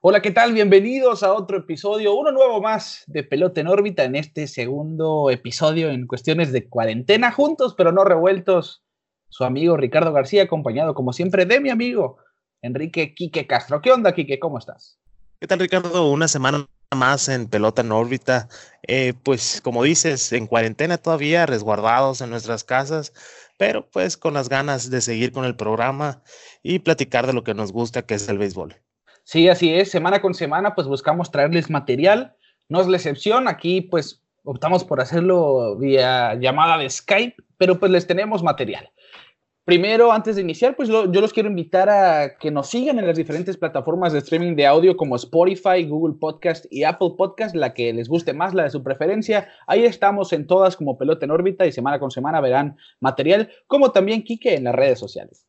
Hola, ¿qué tal? Bienvenidos a otro episodio, uno nuevo más de Pelota en órbita en este segundo episodio en cuestiones de cuarentena, juntos pero no revueltos. Su amigo Ricardo García, acompañado como siempre de mi amigo Enrique Quique Castro. ¿Qué onda, Quique? ¿Cómo estás? ¿Qué tal, Ricardo? Una semana más en Pelota en órbita. Eh, pues como dices, en cuarentena todavía, resguardados en nuestras casas, pero pues con las ganas de seguir con el programa y platicar de lo que nos gusta, que es el béisbol. Sí, así es. Semana con semana, pues buscamos traerles material. No es la excepción. Aquí, pues, optamos por hacerlo vía llamada de Skype, pero pues les tenemos material. Primero, antes de iniciar, pues yo los quiero invitar a que nos sigan en las diferentes plataformas de streaming de audio como Spotify, Google Podcast y Apple Podcast, la que les guste más, la de su preferencia. Ahí estamos en todas como pelota en órbita y semana con semana verán material, como también Kike en las redes sociales.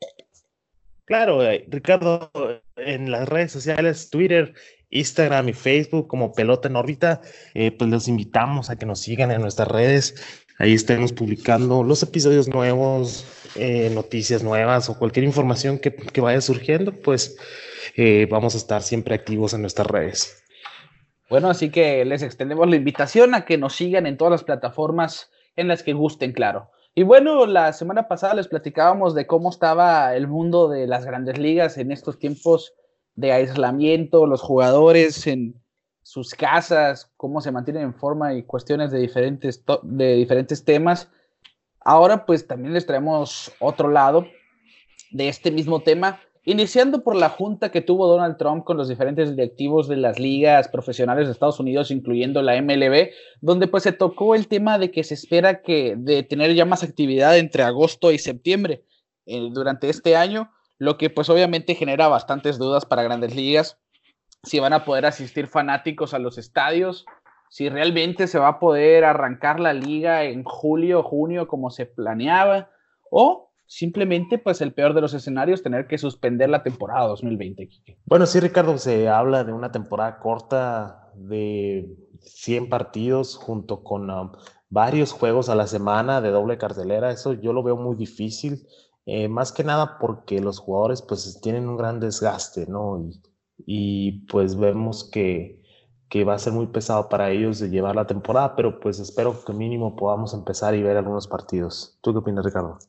Claro, eh, Ricardo, en las redes sociales, Twitter, Instagram y Facebook como Pelota en órbita, eh, pues los invitamos a que nos sigan en nuestras redes. Ahí estemos publicando los episodios nuevos, eh, noticias nuevas o cualquier información que, vaya surgiendo, pues vamos a estar siempre activos en nuestras redes. Bueno, así que les extendemos la invitación a que nos sigan en todas las plataformas en las que gusten, claro. Y bueno, la semana pasada les platicábamos de cómo estaba el mundo de las grandes ligas en estos tiempos de aislamiento, los jugadores en sus casas, cómo se mantienen en forma y cuestiones de diferentes, de diferentes temas. Ahora pues también les traemos otro lado de este mismo tema Iniciando por la junta que tuvo Donald Trump con los diferentes directivos de las ligas profesionales de Estados Unidos, incluyendo la MLB, donde pues se tocó el tema de que se espera que de tener ya más actividad entre agosto y septiembre eh, durante este año, lo que pues obviamente genera bastantes dudas para grandes ligas, si van a poder asistir fanáticos a los estadios, si realmente se va a poder arrancar la liga en julio junio como se planeaba, o simplemente pues el peor de los escenarios, tener que suspender la temporada 2020. Bueno, sí, Ricardo, se habla de una temporada corta de 100 partidos junto con um, varios juegos a la semana de doble cartelera. Eso yo lo veo muy difícil, eh, más que nada porque los jugadores pues tienen un gran desgaste, ¿no? Y, y pues vemos que, que va a ser muy pesado para ellos de llevar la temporada, pero pues espero que mínimo podamos empezar y ver algunos partidos. ¿Tú qué opinas, Ricardo?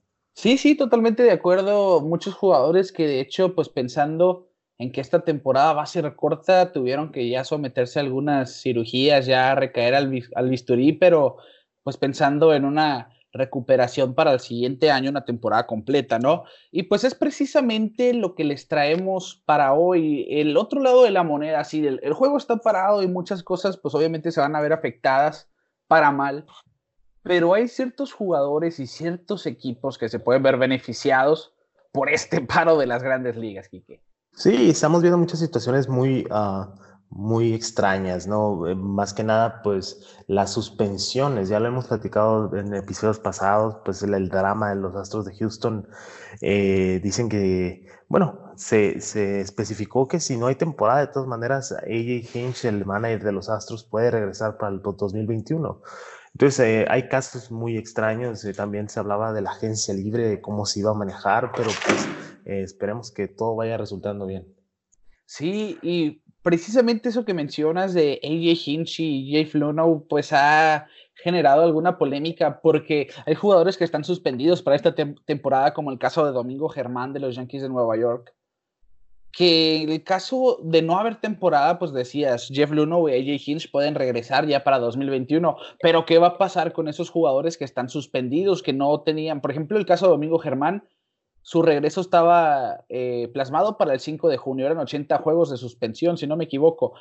Sí, sí, totalmente de acuerdo. Muchos jugadores que de hecho, pues pensando en que esta temporada va a ser corta, tuvieron que ya someterse a algunas cirugías, ya recaer al, al bisturí, pero pues pensando en una recuperación para el siguiente año, una temporada completa, ¿no? Y pues es precisamente lo que les traemos para hoy. El otro lado de la moneda, sí, el, el juego está parado y muchas cosas pues obviamente se van a ver afectadas para mal, pero hay ciertos jugadores y ciertos equipos que se pueden ver beneficiados por este paro de las grandes ligas, Quique. Sí, estamos viendo muchas situaciones muy, ah, muy extrañas, ¿no? Eh, más que nada, pues las suspensiones, ya lo hemos platicado en episodios pasados, pues el, drama de los Astros de Houston, eh, dicen que, bueno, se, se, especificó que si no hay temporada, de todas maneras, AJ Hinch, el manager de los Astros, puede regresar para el 2021. Entonces, eh, hay casos muy extraños. Eh, también se hablaba de la agencia libre, de cómo se iba a manejar, pero pues eh, esperemos que todo vaya resultando bien. Sí, y precisamente eso que mencionas de AJ Hinch y Jay Fluno, pues ha generado alguna polémica porque hay jugadores que están suspendidos para esta temporada, como el caso de Domingo Germán de los Yankees de Nueva York, que en el caso de no haber temporada, pues decías, Jeff Luno y AJ Hinch pueden regresar ya para 2021, pero ¿qué va a pasar con esos jugadores que están suspendidos, que no tenían, por ejemplo, el caso de Domingo Germán, su regreso estaba eh, plasmado para el 5 de junio, eran 80 juegos de suspensión, si no me equivoco,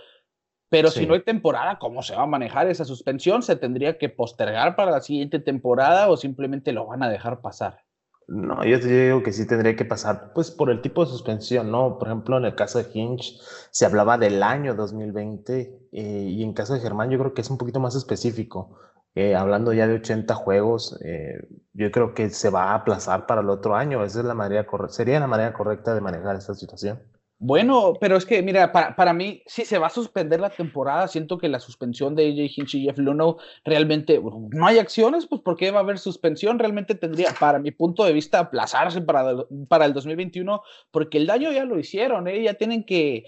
pero si no hay temporada, ¿cómo se va a manejar esa suspensión? ¿Se tendría que postergar para la siguiente temporada o simplemente lo van a dejar pasar? No, yo te digo que sí tendría que pasar, pues por el tipo de suspensión, ¿no? Por ejemplo, en el caso de Hinch se hablaba del año 2020 eh, y en caso de Germán yo creo que es un poquito más específico. Eh, hablando ya de 80 juegos, eh, yo creo que se va a aplazar para el otro año. Esa es la manera sería la manera correcta de manejar esta situación. Bueno, pero es que, mira, para, para, mí, si se va a suspender la temporada, siento que la suspensión de AJ Hinch y Jeff Luno realmente no hay acciones, pues ¿por qué va a haber suspensión? Realmente tendría, para mi punto de vista, aplazarse para, para el 2021, porque el daño ya lo hicieron, ¿eh? ya tienen que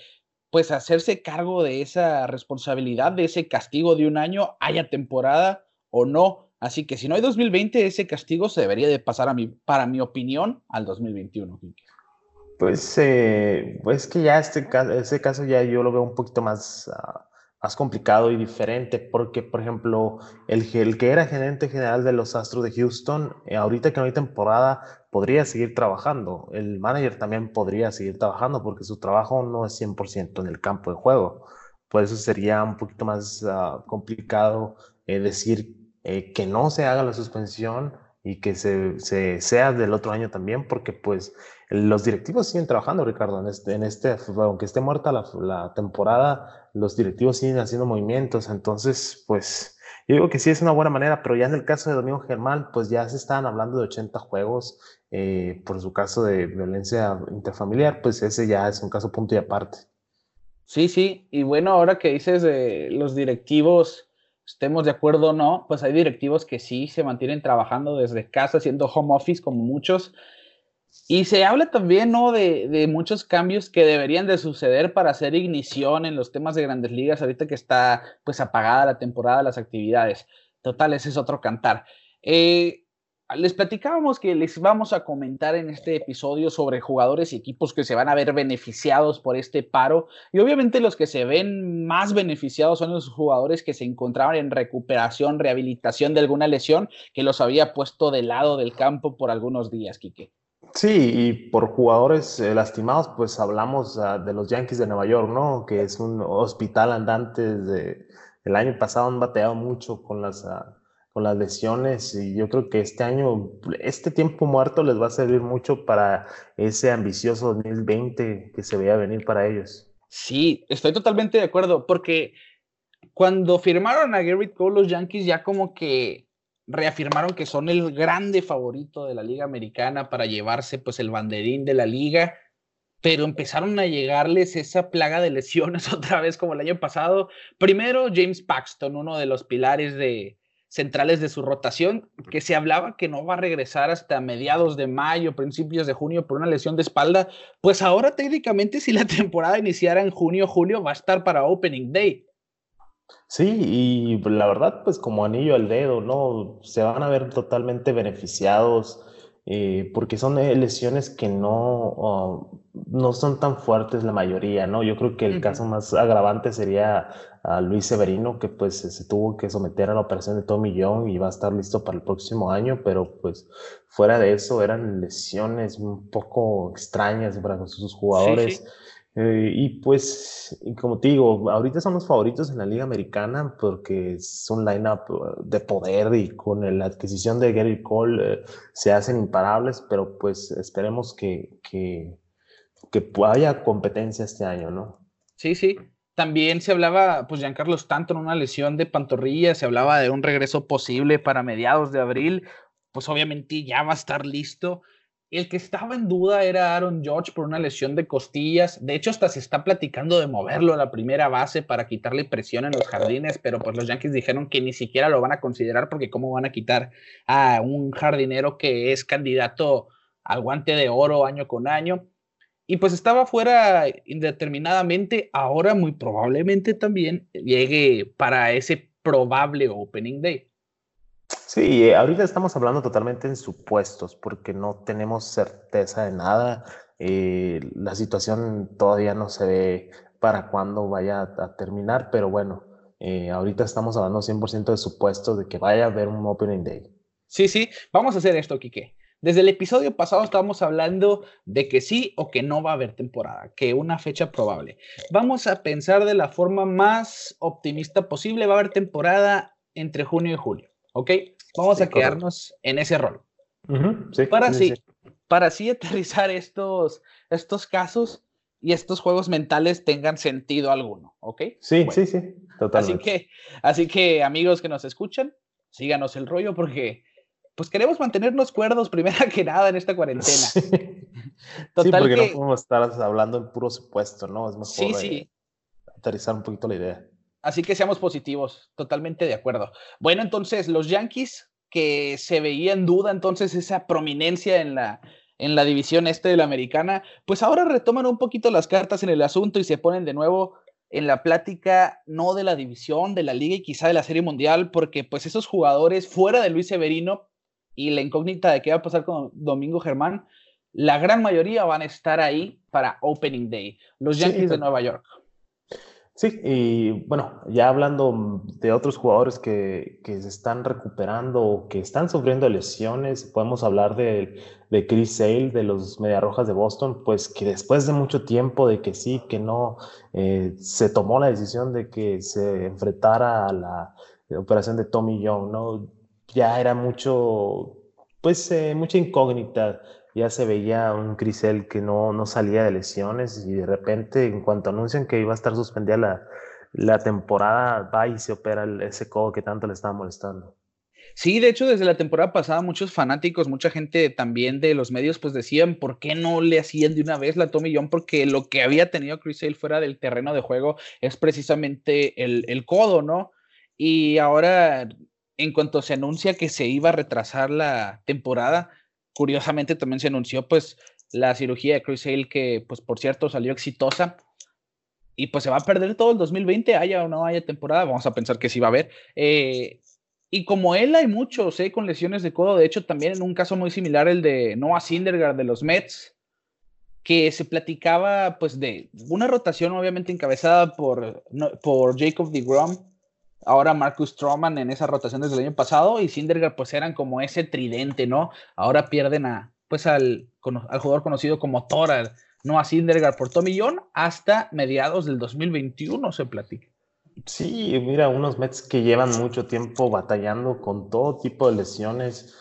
pues hacerse cargo de esa responsabilidad, de ese castigo de un año, haya temporada o no. Así que si no hay 2020, ese castigo se debería de pasar a mi, para mi opinión al 2021. Pues, eh, pues que ya este ese caso ya yo lo veo un poquito más, ah, más complicado y diferente, porque, por ejemplo, el, el, que era gerente general de los Astros de Houston, eh, ahorita que no hay temporada, podría seguir trabajando. El manager también podría seguir trabajando porque su trabajo no es 100% en el campo de juego. Por eso sería un poquito más ah, complicado eh, decir eh, que no se haga la suspensión y que se, se, sea del otro año también, porque pues los directivos siguen trabajando, Ricardo, en este, en este aunque esté muerta la, la temporada, los directivos siguen haciendo movimientos, entonces pues yo digo que sí es una buena manera, pero ya en el caso de Domingo Germán, pues ya se estaban hablando de 80 juegos eh, por su caso de violencia interfamiliar, pues ese ya es un caso punto y aparte. Sí, sí, y bueno, ahora que dices de los directivos, estemos de acuerdo o no, pues hay directivos que sí se mantienen trabajando desde casa, haciendo home office como muchos. Y se habla también, ¿no? De, de, muchos cambios que deberían de suceder para hacer ignición en los temas de grandes ligas, ahorita que está pues apagada la temporada, las actividades. Total, ese es otro cantar. Eh, les platicábamos que les vamos a comentar en este episodio sobre jugadores y equipos que se van a ver beneficiados por este paro. Y obviamente los que se ven más beneficiados son los jugadores que se encontraban en recuperación, rehabilitación de alguna lesión que los había puesto de lado del campo por algunos días, Quique. Sí, y por jugadores eh, lastimados, pues hablamos uh, de los Yankees de Nueva York, ¿no? Que es un hospital andante desde el año pasado, han bateado mucho con las... Uh, con las lesiones y yo creo que este año, este tiempo muerto les va a servir mucho para ese ambicioso 2020 que se veía venir para ellos. Sí, estoy totalmente de acuerdo, porque cuando firmaron a Garrett Cole los Yankees ya como que reafirmaron que son el grande favorito de la liga americana para llevarse pues el banderín de la liga, pero empezaron a llegarles esa plaga de lesiones otra vez como el año pasado. Primero James Paxton, uno de los pilares de, centrales de su rotación, que se hablaba que no va a regresar hasta mediados de mayo, principios de junio por una lesión de espalda, pues ahora técnicamente si la temporada iniciara en junio, julio, va a estar para Opening Day. Sí, y la verdad, pues como anillo al dedo, ¿no? Se van a ver totalmente beneficiados eh, porque son eh, lesiones que no, oh, no son tan fuertes la mayoría, ¿no? Yo creo que el caso más agravante sería a Luis Severino, que pues se tuvo que someter a la operación de Tommy Young y va a estar listo para el próximo año, pero pues fuera de eso eran lesiones un poco extrañas para sus jugadores. Eh, y pues, como te digo, ahorita son los favoritos en la Liga Americana porque es un lineup uh, de poder y con la adquisición de Gary Cole eh, se hacen imparables, pero pues esperemos que, que, que haya competencia este año, ¿no? Sí, sí. También se hablaba, pues Giancarlo Stanton, una lesión de pantorrilla, se hablaba de un regreso posible para mediados de abril, pues obviamente ya va a estar listo. El que estaba en duda era Aaron George por una lesión de costillas. De hecho, hasta se está platicando de moverlo a la primera base para quitarle presión en los jardines, pero pues los Yankees dijeron que ni siquiera lo van a considerar porque cómo van a quitar a un jardinero que es candidato al guante de oro año con año. Y pues estaba fuera indeterminadamente, ahora muy probablemente también llegue para ese probable opening day. Sí, eh, ahorita estamos hablando totalmente en supuestos porque no tenemos certeza de nada. Eh, la situación todavía no se ve para cuándo vaya a terminar, pero bueno, eh, ahorita estamos hablando 100% de supuestos de que vaya a haber un Opening Day. Sí, sí, vamos a hacer esto, Quique. Desde el episodio pasado estábamos hablando de que sí o que no va a haber temporada, que una fecha probable. Vamos a pensar de la forma más optimista posible, va a haber temporada entre junio y julio, ¿ok? Vamos a quedarnos en ese rol. para, así, para así aterrizar estos, estos casos y estos juegos mentales tengan sentido alguno, ¿ok? Sí, sí, sí, totalmente. Así que, así que, amigos que nos escuchan, síganos el rollo porque pues queremos mantenernos cuerdos primero que nada en esta cuarentena. Sí, porque no podemos estar hablando en puro supuesto, ¿no? Es mejor sí, sí. aterrizar un poquito la idea. Así que seamos positivos, totalmente de acuerdo. Bueno, entonces los Yankees, que se veía en duda entonces esa prominencia en la, en la división este de la americana, pues ahora retoman un poquito las cartas en el asunto y se ponen de nuevo en la plática no de la división, de la liga y quizá de la serie mundial, porque pues esos jugadores fuera de Luis Severino y la incógnita de qué va a pasar con Domingo Germán, la gran mayoría van a estar ahí para Opening Day, los Yankees de Nueva York. Sí, y bueno, ya hablando de otros jugadores que, que, se están recuperando o que están sufriendo lesiones, podemos hablar de, de Chris Sale de los Mediarrojas de Boston, pues que después de mucho tiempo de que sí, que no, eh, se tomó la decisión de que se enfrentara a la operación de Tommy Young, ¿no? Ya era mucho, pues eh, mucha incógnita ya se veía un Crisel que no, no salía de lesiones y de repente, en cuanto anuncian que iba a estar suspendida la, la temporada, va y se opera ese codo que tanto le estaba molestando. Sí, de hecho, desde la temporada pasada, muchos fanáticos, mucha gente también de los medios, pues decían, ¿por qué no le hacían de una vez la Tommy John? Porque lo que había tenido Chris fuera del terreno de juego es precisamente el, el codo, ¿no? Y ahora, en cuanto se anuncia que se iba a retrasar la temporada, curiosamente también se anunció pues la cirugía de Chris Hale que pues por cierto salió exitosa y pues se va a perder todo el 2020, haya o no haya temporada, vamos a pensar que sí va a haber. Eh, y como él hay muchos eh, con lesiones de codo, de hecho también en un caso muy similar el de Noah Syndergaard de los Mets, que se platicaba pues de una rotación obviamente encabezada por, por Jacob DeGrom, ahora Marcus Stroman en esa rotación desde el año pasado y Syndergaard pues eran como ese tridente, ¿no? Ahora pierden a pues al, jugador conocido como Thor, no a Syndergaard por Tommy hasta mediados del 2021 se platica. Sí, mira, unos Mets que llevan mucho tiempo batallando con todo tipo de lesiones.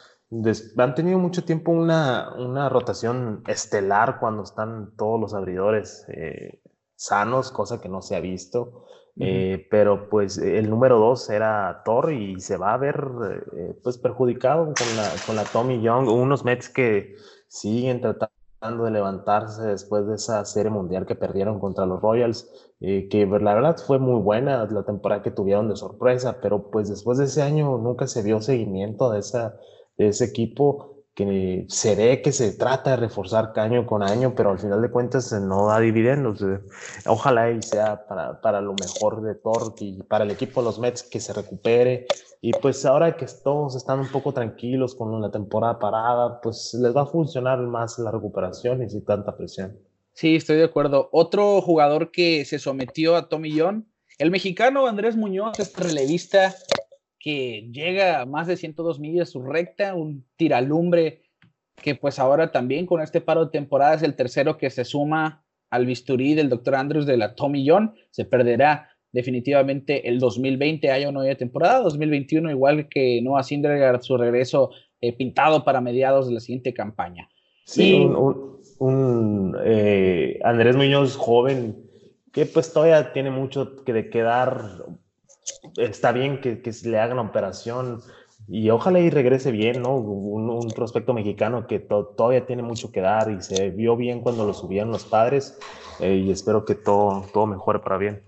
han tenido mucho tiempo una, una, rotación estelar cuando están todos los abridores eh, sanos, cosa que no se ha visto. Eh, pero pues el número dos era Thor y se va a ver eh, pues perjudicado con la, con la Tommy Young, unos Mets que siguen tratando de levantarse después de esa serie mundial que perdieron contra los Royals, eh, que la verdad fue muy buena la temporada que tuvieron de sorpresa, pero pues después de ese año nunca se vio seguimiento de, esa, de ese equipo que se ve que se trata de reforzar año con año, pero al final de cuentas no da dividendos. Eh. Ojalá y sea para, para lo mejor de Thor y para el equipo de los Mets que se recupere. Y pues ahora que todos están un poco tranquilos con la temporada parada, pues les va a funcionar más la recuperación y sin tanta presión. Sí, estoy de acuerdo. Otro jugador que se sometió a Tommy John, el mexicano Andrés Muñoz, este relevista que llega a más de 102 millas su recta, un tiralumbre que pues ahora también con este paro de temporada es el tercero que se suma al bisturí del doctor Andrews de la Tommy John, se perderá definitivamente el 2020, haya o no haya temporada, 2021 igual que Noah Syndergaard, su regreso eh, pintado para mediados de la siguiente campaña. Sí, un, eh, Andrés Muñoz joven que pues todavía tiene mucho que de quedar está bien que, que le hagan la operación y ojalá y regrese bien, ¿no? Un, prospecto mexicano que todavía tiene mucho que dar y se vio bien cuando lo subían los padres eh, y espero que todo, todo mejore para bien.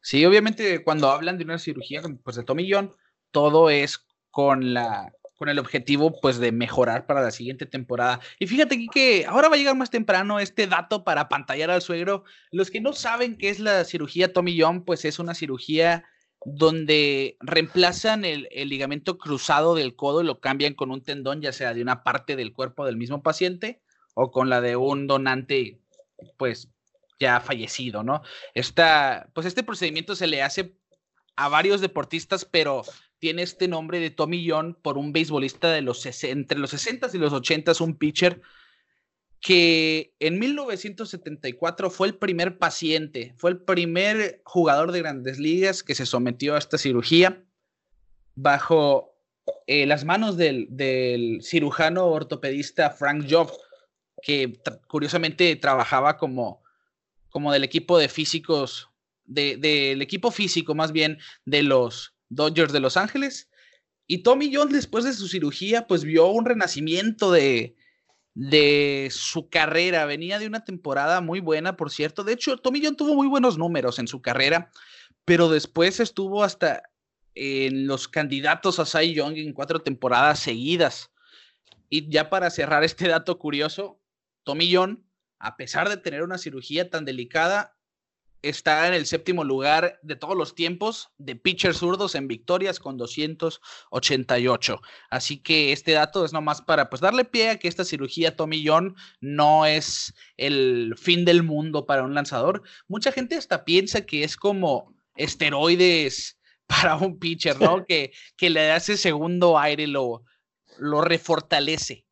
Sí, obviamente cuando hablan de una cirugía pues de tomillón, todo es con la con el objetivo pues de mejorar para la siguiente temporada. Y fíjate aquí que ahora va a llegar más temprano este dato para pantallar al suegro. Los que no saben qué es la cirugía Tommy John, pues es una cirugía donde reemplazan el, ligamento cruzado del codo y lo cambian con un tendón, ya sea de una parte del cuerpo del mismo paciente o con la de un donante, pues ya fallecido, ¿no? Esta, pues este procedimiento se le hace a varios deportistas, pero tiene este nombre de Tommy John por un beisbolista de los entre los 60 y los 80, un pitcher que en 1974 fue el primer paciente, fue el primer jugador de grandes ligas que se sometió a esta cirugía bajo eh, las manos del, cirujano ortopedista Frank Job, que curiosamente trabajaba como, como del equipo de físicos, del equipo físico más bien de los Dodgers de Los Ángeles. Y Tommy John después de su cirugía pues vio un renacimiento de, de su carrera. Venía de una temporada muy buena, por cierto. De hecho, Tommy John tuvo muy buenos números en su carrera, pero después estuvo hasta en los candidatos a Cy Young en cuatro temporadas seguidas. Y ya para cerrar este dato curioso, Tommy John, a pesar de tener una cirugía tan delicada, está en el séptimo lugar de todos los tiempos de pitchers zurdos en victorias con 288. Así que este dato es nomás para pues darle pie a que esta cirugía Tommy John no es el fin del mundo para un lanzador. Mucha gente hasta piensa que es como esteroides para un pitcher, ¿no? que, que le da ese segundo aire, lo, lo refortalece.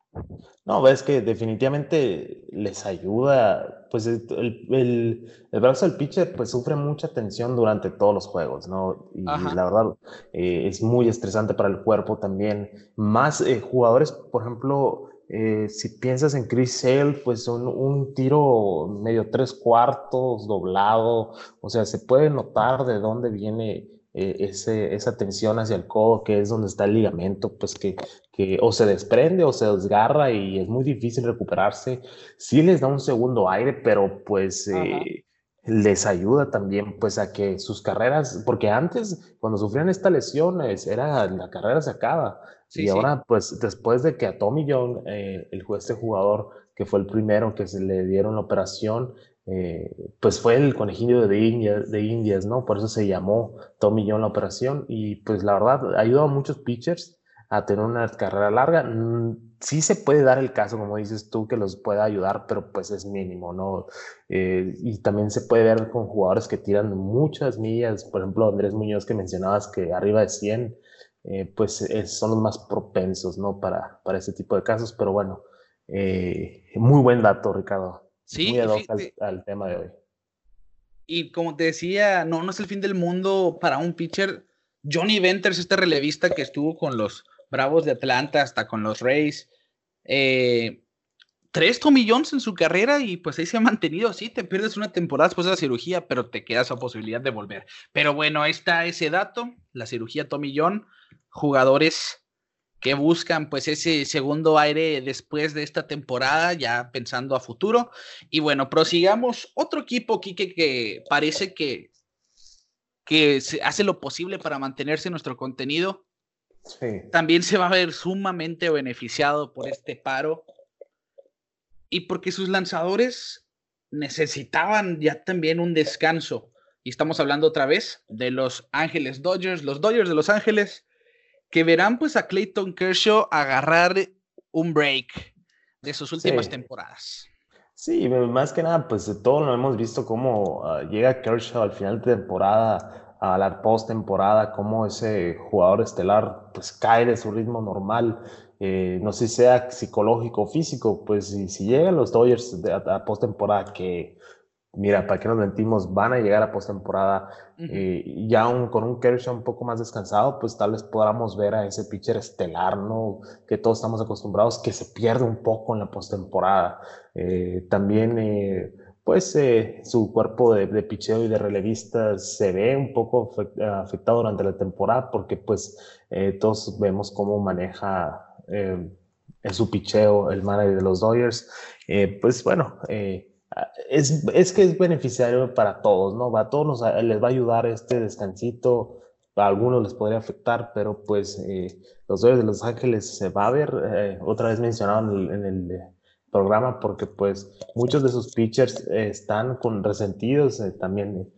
No, ves que definitivamente les ayuda, pues el, el, el, brazo del pitcher pues sufre mucha tensión durante todos los juegos, ¿no? Y la verdad eh, es muy estresante para el cuerpo también. Más eh, jugadores, por ejemplo, eh, si piensas en Chris Sale, pues son un tiro medio tres cuartos, doblado, o sea, se puede notar de dónde viene ese, esa tensión hacia el codo, que es donde está el ligamento, pues que, que o se desprende o se desgarra y es muy difícil recuperarse. Sí les da un segundo aire, pero pues eh, les ayuda también pues a que sus carreras, porque antes cuando sufrían esta lesión era la carrera se acaba. y ahora pues después de que a Tommy John, eh, el, este jugador que fue el primero que se le dieron la operación, eh, pues fue el conejillo de, India, de Indias, ¿no? Por eso se llamó Tommy John la operación y pues la verdad ayudó a muchos pitchers a tener una carrera larga. Mm, sí se puede dar el caso, como dices tú, que los pueda ayudar, pero pues es mínimo, ¿no? Eh, y también se puede ver con jugadores que tiran muchas millas, por ejemplo, Andrés Muñoz que mencionabas que arriba de 100, eh, pues son los más propensos, ¿no? Para, para ese tipo de casos, pero bueno, muy buen dato, Ricardo. Sí, al, tema de hoy. Y como te decía, no, no es el fin del mundo para un pitcher. Johnny Venters, este relevista que estuvo con los Bravos de Atlanta, hasta con los Rays. Eh, tres Tommy Jones en su carrera y pues ahí se ha mantenido así. Te pierdes una temporada después de la cirugía, pero te queda esa posibilidad de volver. Pero bueno, ahí está ese dato, la cirugía Tommy John. Jugadores que buscan pues ese segundo aire después de esta temporada, ya pensando a futuro. Y bueno, prosigamos. Otro equipo, Kike, que parece que, que hace lo posible para mantenerse nuestro contenido. También se va a ver sumamente beneficiado por este paro. Y porque sus lanzadores necesitaban ya también un descanso. Y estamos hablando otra vez de los Ángeles Dodgers, los Dodgers de Los Ángeles que verán pues a Clayton Kershaw agarrar un break de sus últimas temporadas. Sí, más que nada, pues todo lo hemos visto cómo ah, llega Kershaw al final de temporada, a la post-temporada, cómo ese jugador estelar pues cae de su ritmo normal, eh, no sé si sea psicológico o físico, pues si, si llegan los Dodgers a, a post-temporada que mira, para qué nos mentimos, van a llegar a postemporada eh, ya con un Kershaw un poco más descansado, pues tal vez podamos ver a ese pitcher estelar, ¿no? Que todos estamos acostumbrados, que se pierde un poco en la postemporada. Eh, también, eh, pues, su cuerpo de, picheo y de relevista se ve un poco afectado durante la temporada, porque, pues, todos vemos cómo maneja en su picheo el manager de los Dodgers. pues, bueno, es, es, que es beneficiario para todos, ¿no? A todos les va a ayudar este descansito, a algunos les podría afectar, pero pues eh, los Dodgers de Los Ángeles se va a ver, eh, otra vez mencionado en el, eh, programa, porque pues muchos de sus pitchers están con resentidos, también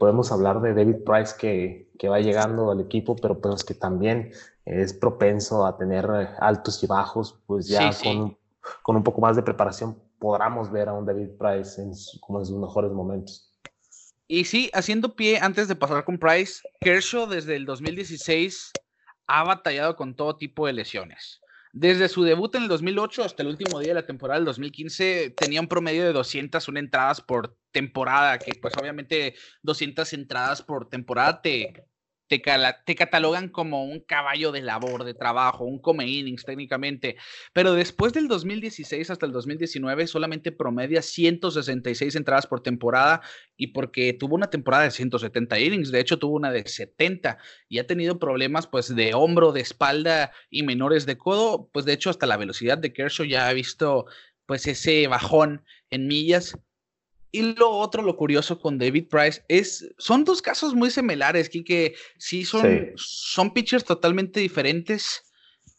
podemos hablar de David Price que, que, va llegando al equipo, pero pues que también es propenso a tener altos y bajos, pues ya con, con un poco más de preparación podamos ver a un David Price en como en sus mejores momentos. Y sí, haciendo pie antes de pasar con Price, Kershaw desde el 2016 ha batallado con todo tipo de lesiones. Desde su debut en el 2008 hasta el último día de la temporada del 2015 tenía un promedio de 201 entradas por temporada, que pues obviamente 200 entradas por temporada te, te, catalogan como un caballo de labor, de trabajo, un come innings técnicamente, pero después del 2016 hasta el 2019 solamente promedia 166 entradas por temporada y porque tuvo una temporada de 170 innings, de hecho tuvo una de 70 y ha tenido problemas pues de hombro, de espalda y menores de codo, pues de hecho hasta la velocidad de Kershaw ya ha visto pues ese bajón en millas y lo otro, lo curioso con David Price, es, son dos casos muy similares, que sí son, son pitchers totalmente diferentes,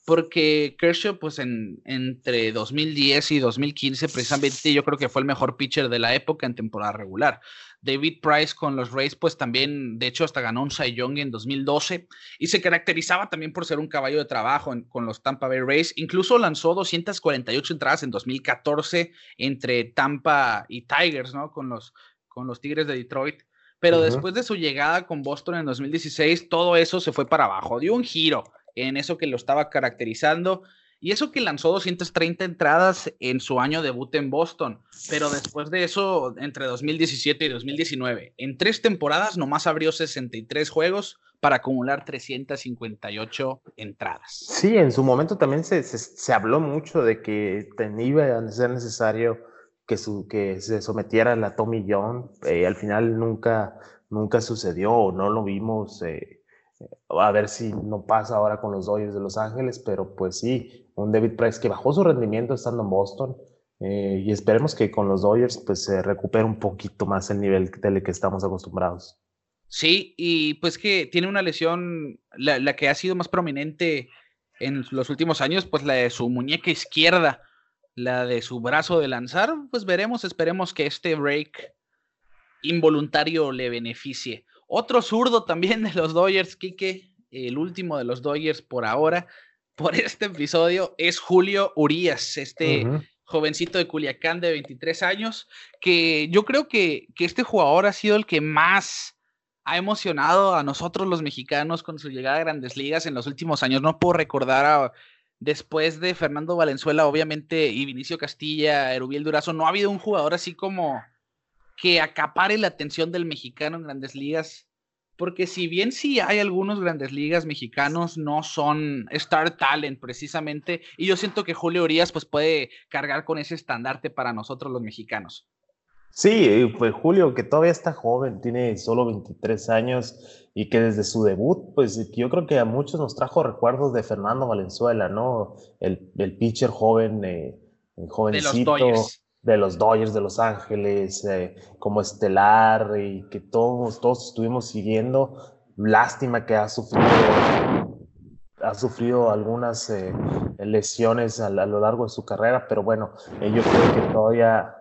porque Kershaw, pues en, entre 2010 y 2015, precisamente yo creo que fue el mejor pitcher de la época en temporada regular. David Price con los Rays, pues también, de hecho, hasta ganó un Cy Young en 2012 y se caracterizaba también por ser un caballo de trabajo con los Tampa Bay Rays. Incluso lanzó 248 entradas en 2014 entre Tampa y Tigers, ¿no? Con los, con los Tigres de Detroit. Pero después de su llegada con Boston en 2016, todo eso se fue para abajo, dio un giro en eso que lo estaba caracterizando. Y eso que lanzó 230 entradas en su año debut en Boston, pero después de eso, entre 2017 y 2019, en tres temporadas nomás abrió 63 juegos para acumular 358 entradas. Sí, en su momento también se, se, habló mucho de que iba a ser necesario que, su, que se sometiera a la Tommy John. Eh, al final nunca, nunca sucedió no lo vimos. Eh, a ver si no pasa ahora con los Dodgers de Los Ángeles, pero pues sí, un David Price que bajó su rendimiento estando en Boston eh, y esperemos que con los Dodgers pues se recupere un poquito más el nivel del que estamos acostumbrados. Sí, y pues que tiene una lesión, la, la, que ha sido más prominente en los últimos años, pues la de su muñeca izquierda, la de su brazo de lanzar, pues veremos, esperemos que este break involuntario le beneficie. Otro zurdo también de los Dodgers, Kike, el último de los Dodgers por ahora, por este episodio, es Julio Urias, este jovencito de Culiacán de 23 años, que yo creo que, que este jugador ha sido el que más ha emocionado a nosotros los mexicanos con su llegada a grandes ligas en los últimos años. No puedo recordar a, después de Fernando Valenzuela, obviamente, y Vinicio Castilla, Erubiel Durazo, no ha habido un jugador así como que acapare la atención del mexicano en grandes ligas, porque si bien sí hay algunos grandes ligas mexicanos, no son Star Talent precisamente, y yo siento que Julio Urias pues puede cargar con ese estandarte para nosotros los mexicanos. Sí, pues Julio, que todavía está joven, tiene solo 23 años y que desde su debut, pues yo creo que a muchos nos trajo recuerdos de Fernando Valenzuela, ¿no? El, el pitcher joven, eh, jovencito. De los de los Dodgers de Los Ángeles, como estelar y que todos, todos estuvimos siguiendo. Lástima que ha sufrido, ha sufrido algunas eh, lesiones a, lo largo de su carrera, pero bueno, eh, yo creo que todavía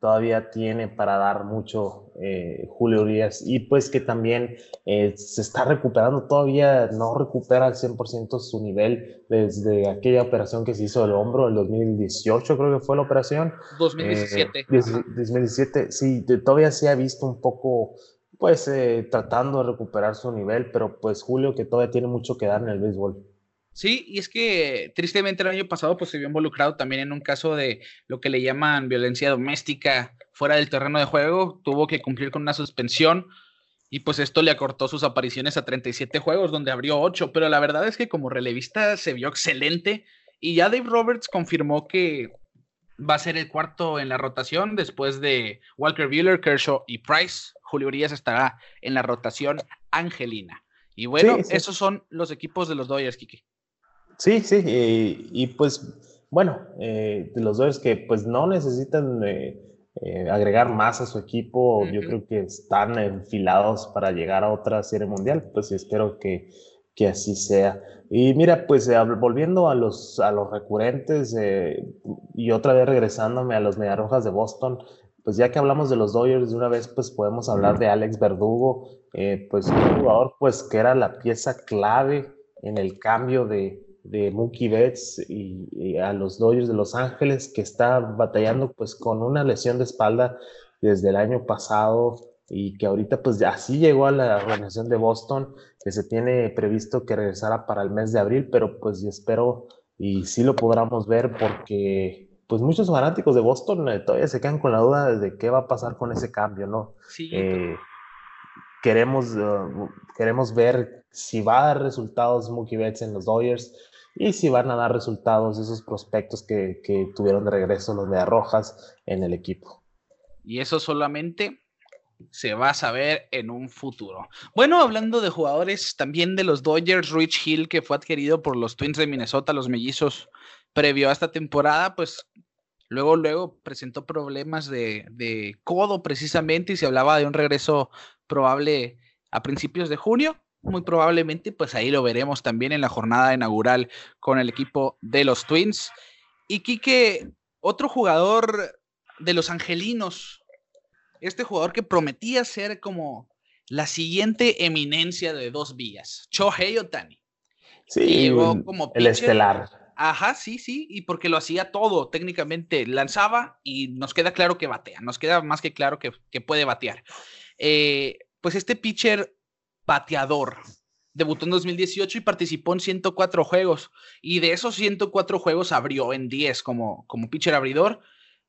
todavía tiene para dar mucho eh, Julio Urias y pues que también eh, se está recuperando, todavía no recupera al 100% su nivel desde aquella operación que se hizo del hombro en 2018 creo que fue la operación. 2017. 2017, eh, sí, todavía se ha visto un poco pues tratando de recuperar su nivel, pero pues Julio que todavía tiene mucho que dar en el béisbol. Sí, y es que tristemente el año pasado pues se vio involucrado también en un caso de lo que le llaman violencia doméstica fuera del terreno de juego, tuvo que cumplir con una suspensión y pues esto le acortó sus apariciones a 37 juegos donde abrió 8, pero la verdad es que como relevista se vio excelente y ya Dave Roberts confirmó que va a ser el cuarto en la rotación después de Walker Buehler, Kershaw y Price. Julio Urias estará en la rotación angelina. Y bueno, esos son los equipos de los Dodgers, Kiki. Sí, sí, y pues bueno, eh, los dos que pues no necesitan eh, eh, agregar más a su equipo, yo creo que están enfilados para llegar a otra serie mundial, pues espero que, que así sea. Y mira, pues volviendo a los, a los recurrentes y otra vez regresándome a los Mediarrojas de Boston, pues ya que hablamos de los Dodgers de una vez, pues podemos hablar de Alex Verdugo, pues un jugador pues que era la pieza clave en el cambio de, de Mookie Betts y, a los Dodgers de Los Ángeles, que está batallando pues con una lesión de espalda desde el año pasado y que ahorita pues así llegó a la organización de Boston, que se tiene previsto que regresara para el mes de abril, pero pues espero y sí lo podamos ver porque pues muchos fanáticos de Boston eh, todavía se quedan con la duda de qué va a pasar con ese cambio, ¿no? Sí. Eh, queremos, uh, queremos ver si va a dar resultados Mookie Betts en los Dodgers y si van a dar resultados esos prospectos que, tuvieron de regreso los de Rojas en el equipo. Y eso solamente se va a saber en un futuro. Bueno, hablando de jugadores también de los Dodgers, Rich Hill, que fue adquirido por los Twins de Minnesota, los mellizos, previo a esta temporada, pues luego, luego presentó problemas de, de codo precisamente y se hablaba de un regreso probable a principios de junio. muy probablemente, pues ahí lo veremos también en la jornada inaugural con el equipo de los Twins. Y Quique, otro jugador de los Angelinos, este jugador que prometía ser como la siguiente eminencia de dos vías, Chohei Otani. Sí, como el estelar. Ajá, sí, sí, y porque lo hacía todo técnicamente, lanzaba y nos queda claro que batea, nos queda más que claro que, puede batear. Eh, pues este pitcher bateador debutó en 2018 y participó en 104 juegos, y de esos 104 juegos abrió en 10 como, como pitcher abridor,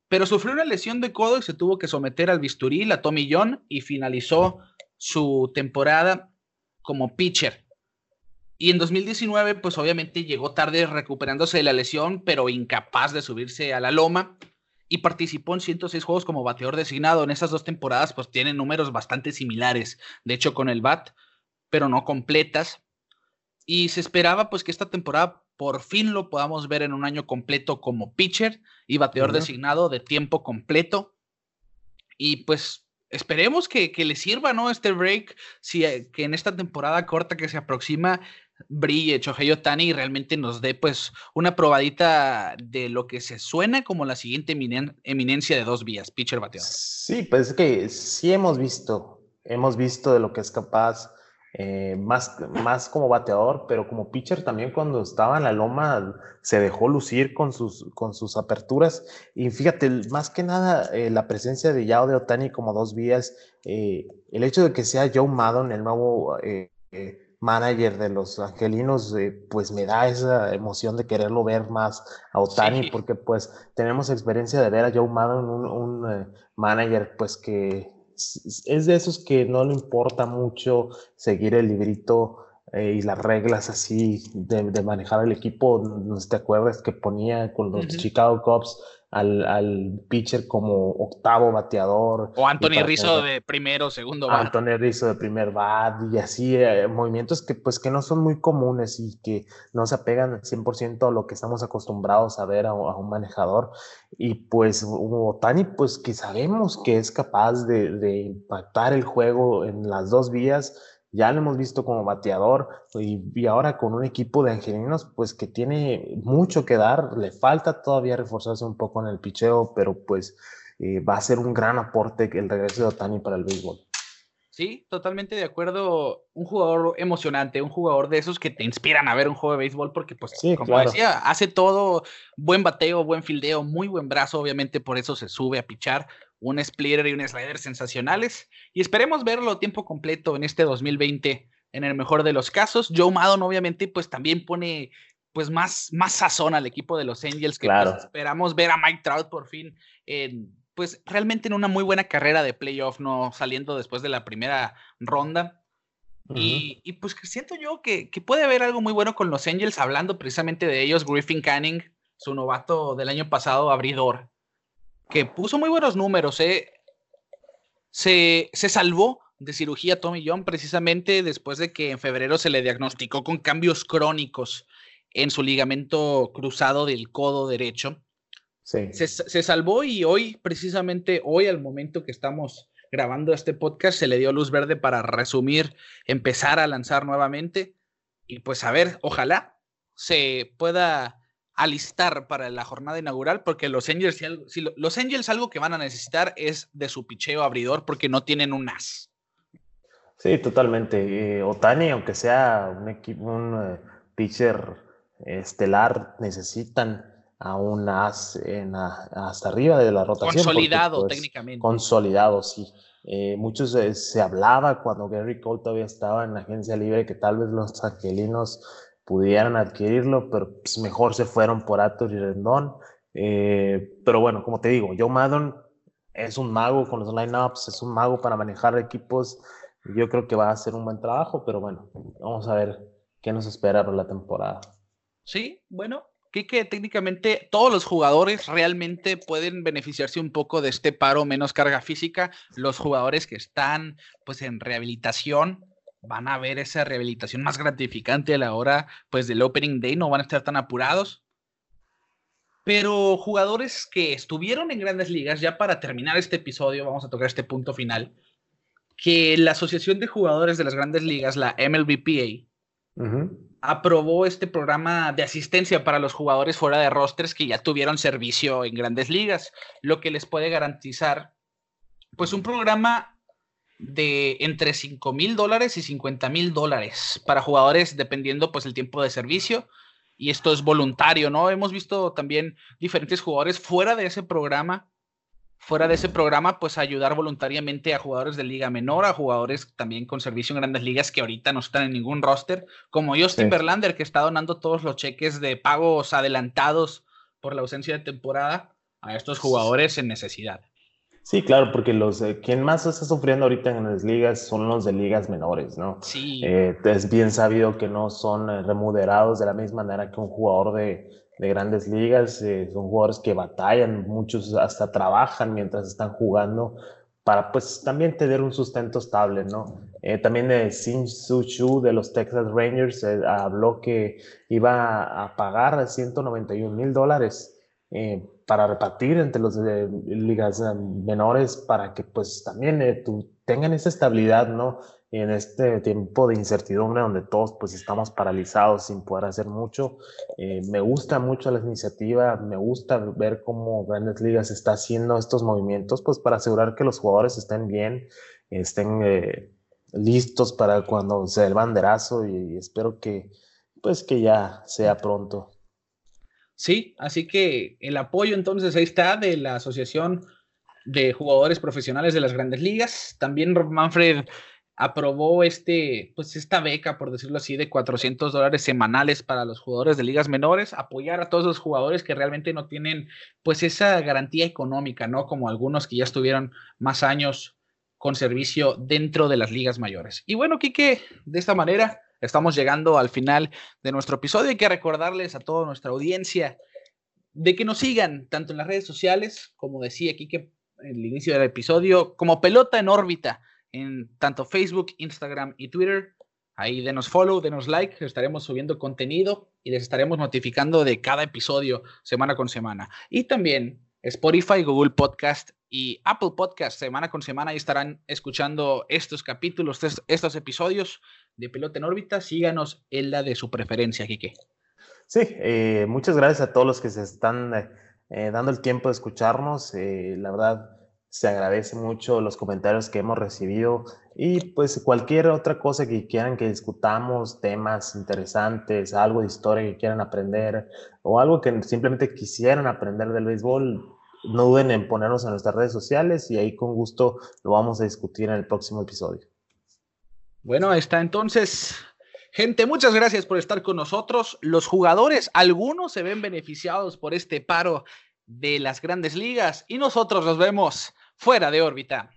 pero sufrió una lesión de codo y se tuvo que someter al bisturí, la Tommy John, y finalizó su temporada como pitcher. Y en 2019, pues obviamente llegó tarde recuperándose de la lesión, pero incapaz de subirse a la loma. Y participó en 106 juegos como bateador designado. En esas dos temporadas, pues tiene números bastante similares. De hecho, con el BAT, pero no completas. Y se esperaba, pues, que esta temporada por fin lo podamos ver en un año completo como pitcher y bateador designado de tiempo completo. Y pues esperemos que, le sirva, ¿no? Este break, si, eh, que en esta temporada corta que se aproxima brille Chohei Tani y realmente nos dé pues una probadita de lo que se suena como la siguiente eminencia de dos vías, pitcher bateador. Sí, pues es que sí hemos visto, hemos visto de lo que es capaz eh, más, más como bateador, pero como pitcher también cuando estaba en la loma se dejó lucir con sus, con sus aperturas. Y fíjate, más que nada eh, la presencia de Yao de Otani como dos vías, eh, el hecho de que sea Joe Maddon el nuevo manager de los angelinos, pues me da esa emoción de quererlo ver más a Otani, porque pues tenemos experiencia de ver a Joe Maddon, un, un manager pues que es de esos que no le importa mucho seguir el librito eh, y las reglas así de, manejar el equipo. No te acuerdas que ponía con los Chicago Cubs al, al, pitcher como octavo bateador. O Anthony Rizzo de primero, segundo bat. Anthony Rizzo de primer bat y así, eh, movimientos que pues que no son muy comunes y que no se apegan 100% a lo que estamos acostumbrados a ver a, un manejador. Y pues Otani, pues que sabemos que es capaz de, de impactar el juego en las dos vías ya lo hemos visto como bateador y, ahora con un equipo de angelinos pues que tiene mucho que dar, le falta todavía reforzarse un poco en el picheo, pero pues eh, va a ser un gran aporte el regreso de Otani para el béisbol. Sí, totalmente de acuerdo. Un jugador emocionante, un jugador de esos que te inspiran a ver un juego de béisbol, porque, pues, como decía, hace todo buen bateo, buen fildeo, muy buen brazo. Obviamente, por eso se sube a pichar un splitter y un slider sensacionales. Y esperemos verlo tiempo completo en este 2020, en el mejor de los casos. Joe Maddon, obviamente, pues también pone pues más, más sazón al equipo de los Angels, que pues, esperamos ver a Mike Trout por fin en, pues realmente en una muy buena carrera de playoff, no saliendo después de la primera ronda. y, y, pues siento yo que, que, puede haber algo muy bueno con los Angels, hablando precisamente de ellos, Griffin Canning, su novato del año pasado, abridor que puso muy buenos números, ¿eh? se, se salvó de cirugía Tommy John precisamente después de que en febrero se le diagnosticó con cambios crónicos en su ligamento cruzado del codo derecho. Sí. Se, se, salvó y hoy, precisamente hoy, al momento que estamos grabando este podcast, se le dio luz verde para resumir, empezar a lanzar nuevamente. Y pues a ver, ojalá se pueda alistar para la jornada inaugural, porque los Angels, si, los Angels algo que van a necesitar es de su picheo abridor, porque no tienen un as. Sí, totalmente. Eh, Otani, aunque sea un, equipo, un eh, pitcher estelar, necesitan a un as en hasta arriba de la rotación. Consolidado pues, técnicamente. Consolidado, sí. Eh, muchos se hablaba cuando Gary Cole todavía estaba en la agencia libre que tal vez los angelinos pudieran adquirirlo, pero pues, mejor se fueron por Atos y Rendón. Eh, pero bueno, como te digo, Joe Maddon es un mago con los lineups, es un mago para manejar equipos. Yo creo que va a hacer un buen trabajo, pero bueno, vamos a ver qué nos espera para la temporada. Sí, bueno, que técnicamente todos los jugadores realmente pueden beneficiarse un poco de este paro menos carga física. Los jugadores que están pues en rehabilitación van a ver esa rehabilitación más gratificante a la hora pues del opening day, no van a estar tan apurados. Pero jugadores que estuvieron en grandes ligas, ya para terminar este episodio, vamos a tocar este punto final. que la Asociación de Jugadores de las Grandes Ligas, la MLBPA, aprobó este programa de asistencia para los jugadores fuera de rosters que ya tuvieron servicio en Grandes Ligas, lo que les puede garantizar, pues, un programa de entre 5 mil dólares y 50 mil dólares para jugadores dependiendo pues el tiempo de servicio y esto es voluntario, ¿no? Hemos visto también diferentes jugadores fuera de ese programa, fuera de ese programa, pues ayudar voluntariamente a jugadores de liga menor, a jugadores también con servicio en grandes ligas que ahorita no están en ningún roster, como Justin Verlander que está donando todos los cheques de pagos adelantados por la ausencia de temporada a estos jugadores en necesidad. Sí, claro, porque los eh, quien más está sufriendo ahorita en las ligas son los de ligas menores, ¿no? Sí. Eh, es bien sabido que no son eh, remunerados de la misma manera que un jugador de, de grandes ligas. son jugadores que batallan, muchos hasta trabajan mientras están jugando para pues también tener un sustento estable, ¿no? también de Sin Su Chu de los Texas Rangers habló que iba a pagar 191 mil dólares para repartir entre las ligas eh, menores para que pues también eh, tengan esa estabilidad, ¿no? En este tiempo de incertidumbre donde todos pues estamos paralizados sin poder hacer mucho. Eh, me gusta mucho la iniciativa, me gusta ver cómo Grandes Ligas está haciendo estos movimientos pues para asegurar que los jugadores estén bien, estén listos para cuando sea el banderazo y, y espero que pues que ya sea pronto. Sí, así que el apoyo entonces ahí está de la Asociación de Jugadores Profesionales de las Grandes Ligas. También Manfred aprobó este, pues esta beca, por decirlo así, de 400 dólares semanales para los jugadores de ligas menores, apoyar a todos los jugadores que realmente no tienen pues esa garantía económica, ¿no? Como algunos que ya estuvieron más años con servicio dentro de las ligas mayores. Y bueno, Quique, de esta manera Estamos llegando al final de nuestro episodio. Hay que recordarles a toda nuestra audiencia de que nos sigan tanto en las redes sociales, como decía aquí que el inicio del episodio, como pelota en órbita en tanto Facebook, Instagram y Twitter. Ahí denos follow, denos like, estaremos subiendo contenido y les estaremos notificando de cada episodio semana con semana. Y también Spotify, Google Podcast y Apple Podcast semana con semana y estarán escuchando estos capítulos, estos episodios de Pelota en órbita. Síganos en la de su preferencia, Kike. Sí, eh, muchas gracias a todos los que se están eh, eh, dando el tiempo de escucharnos. la verdad, se agradece mucho los comentarios que hemos recibido y pues cualquier otra cosa que quieran que discutamos, temas interesantes, algo de historia que quieran aprender o algo que simplemente quisieran aprender del béisbol, no duden en ponernos en nuestras redes sociales y ahí con gusto lo vamos a discutir en el próximo episodio. Bueno, está entonces. Gente, muchas gracias por estar con nosotros. Los jugadores, algunos se ven beneficiados por este paro de las grandes ligas y nosotros nos vemos fuera de órbita.